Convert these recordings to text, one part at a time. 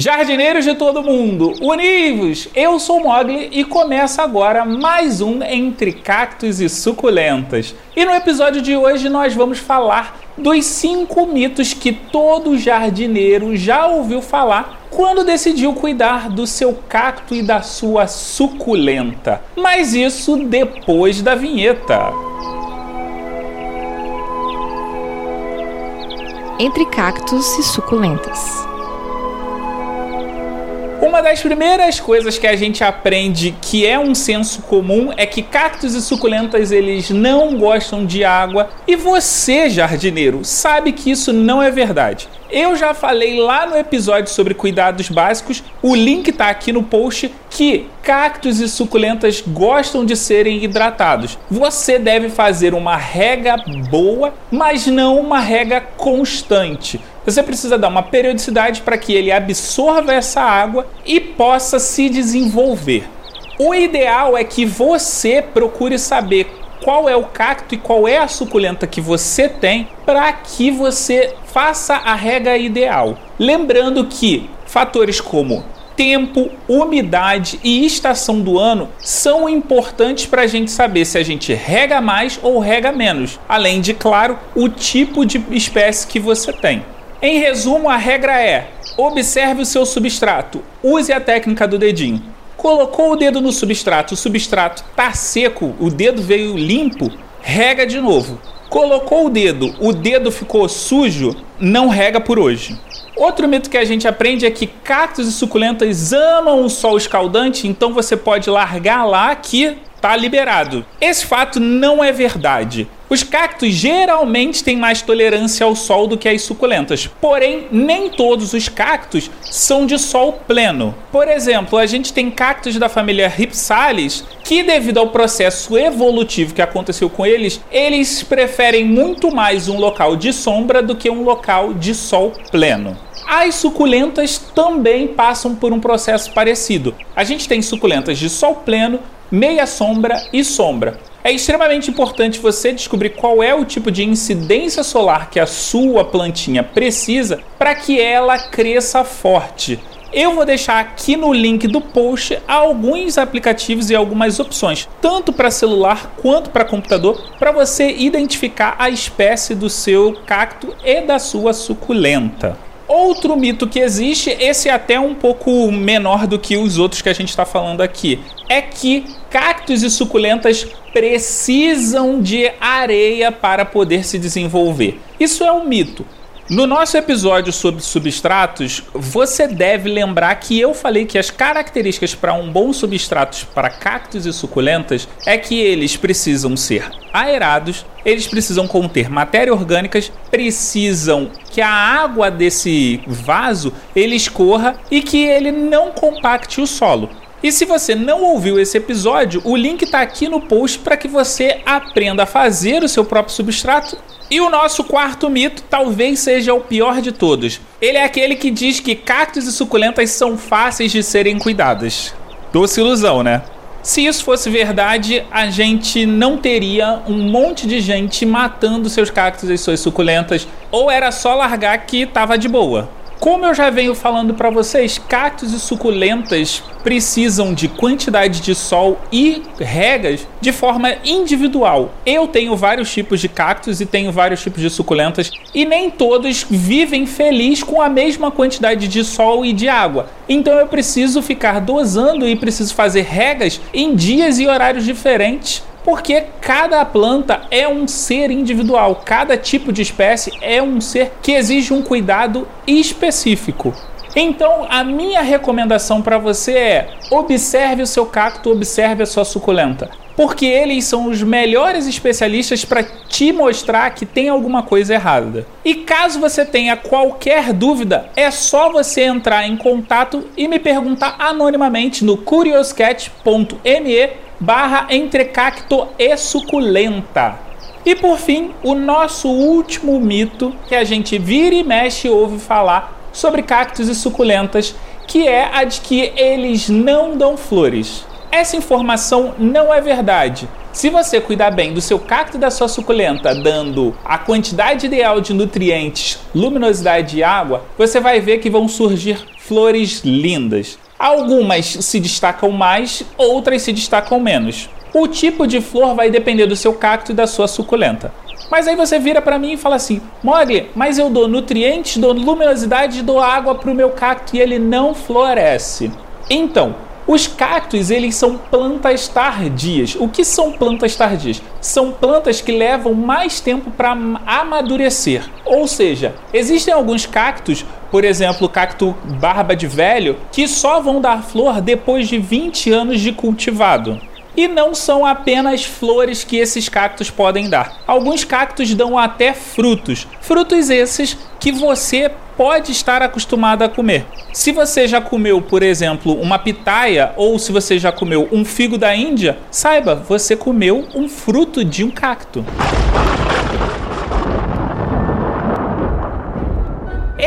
Jardineiros de todo mundo, univos! Eu sou Mogli e começa agora mais um Entre Cactos e Suculentas. E no episódio de hoje nós vamos falar dos cinco mitos que todo jardineiro já ouviu falar quando decidiu cuidar do seu cacto e da sua suculenta. Mas isso depois da vinheta. Entre cactos e suculentas. Uma das primeiras coisas que a gente aprende que é um senso comum é que cactos e suculentas eles não gostam de água e você, jardineiro, sabe que isso não é verdade. Eu já falei lá no episódio sobre cuidados básicos, o link tá aqui no post que cactos e suculentas gostam de serem hidratados. Você deve fazer uma rega boa, mas não uma rega constante. Você precisa dar uma periodicidade para que ele absorva essa água e possa se desenvolver. O ideal é que você procure saber qual é o cacto e qual é a suculenta que você tem para que você faça a rega ideal. Lembrando que fatores como tempo, umidade e estação do ano são importantes para a gente saber se a gente rega mais ou rega menos, além de, claro, o tipo de espécie que você tem. Em resumo, a regra é: observe o seu substrato, use a técnica do dedinho. Colocou o dedo no substrato, o substrato tá seco, o dedo veio limpo, rega de novo. Colocou o dedo, o dedo ficou sujo, não rega por hoje. Outro mito que a gente aprende é que cactos e suculentas amam o sol escaldante, então você pode largar lá que tá liberado. Esse fato não é verdade. Os cactos geralmente têm mais tolerância ao sol do que as suculentas, porém, nem todos os cactos são de sol pleno. Por exemplo, a gente tem cactos da família Ripsalis que, devido ao processo evolutivo que aconteceu com eles, eles preferem muito mais um local de sombra do que um local de sol pleno. As suculentas também passam por um processo parecido. A gente tem suculentas de sol pleno, meia sombra e sombra. É extremamente importante você descobrir qual é o tipo de incidência solar que a sua plantinha precisa para que ela cresça forte. Eu vou deixar aqui no link do post alguns aplicativos e algumas opções, tanto para celular quanto para computador, para você identificar a espécie do seu cacto e da sua suculenta. Outro mito que existe, esse é até um pouco menor do que os outros que a gente está falando aqui, é que cactos e suculentas precisam de areia para poder se desenvolver. Isso é um mito. No nosso episódio sobre substratos, você deve lembrar que eu falei que as características para um bom substrato para cactos e suculentas é que eles precisam ser aerados, eles precisam conter matéria orgânicas, precisam que a água desse vaso ele escorra e que ele não compacte o solo. E se você não ouviu esse episódio, o link está aqui no post para que você aprenda a fazer o seu próprio substrato. E o nosso quarto mito talvez seja o pior de todos. Ele é aquele que diz que cactos e suculentas são fáceis de serem cuidadas. Doce ilusão, né? Se isso fosse verdade, a gente não teria um monte de gente matando seus cactos e suas suculentas, ou era só largar que tava de boa. Como eu já venho falando para vocês, cactos e suculentas precisam de quantidade de sol e regas de forma individual. Eu tenho vários tipos de cactos e tenho vários tipos de suculentas e nem todos vivem feliz com a mesma quantidade de sol e de água. Então eu preciso ficar dosando e preciso fazer regas em dias e horários diferentes porque cada planta é um ser individual, cada tipo de espécie é um ser que exige um cuidado específico. Então, a minha recomendação para você é: observe o seu cacto, observe a sua suculenta, porque eles são os melhores especialistas para te mostrar que tem alguma coisa errada. E caso você tenha qualquer dúvida, é só você entrar em contato e me perguntar anonimamente no curioscat.me barra entre cacto e suculenta. E por fim, o nosso último mito que a gente vira e mexe ouve falar sobre cactos e suculentas, que é a de que eles não dão flores. Essa informação não é verdade. Se você cuidar bem do seu cacto e da sua suculenta, dando a quantidade ideal de nutrientes, luminosidade e água, você vai ver que vão surgir flores lindas. Algumas se destacam mais, outras se destacam menos. O tipo de flor vai depender do seu cacto e da sua suculenta. Mas aí você vira para mim e fala assim: Mogli, mas eu dou nutrientes, dou luminosidade, dou água para o meu cacto e ele não floresce. Então, os cactos, eles são plantas tardias. O que são plantas tardias? São plantas que levam mais tempo para amadurecer. Ou seja, existem alguns cactos, por exemplo, cacto barba de velho, que só vão dar flor depois de 20 anos de cultivado. E não são apenas flores que esses cactos podem dar. Alguns cactos dão até frutos. Frutos esses que você pode estar acostumado a comer. Se você já comeu, por exemplo, uma pitaia ou se você já comeu um figo da Índia, saiba, você comeu um fruto de um cacto.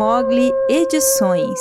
Mogli Edições.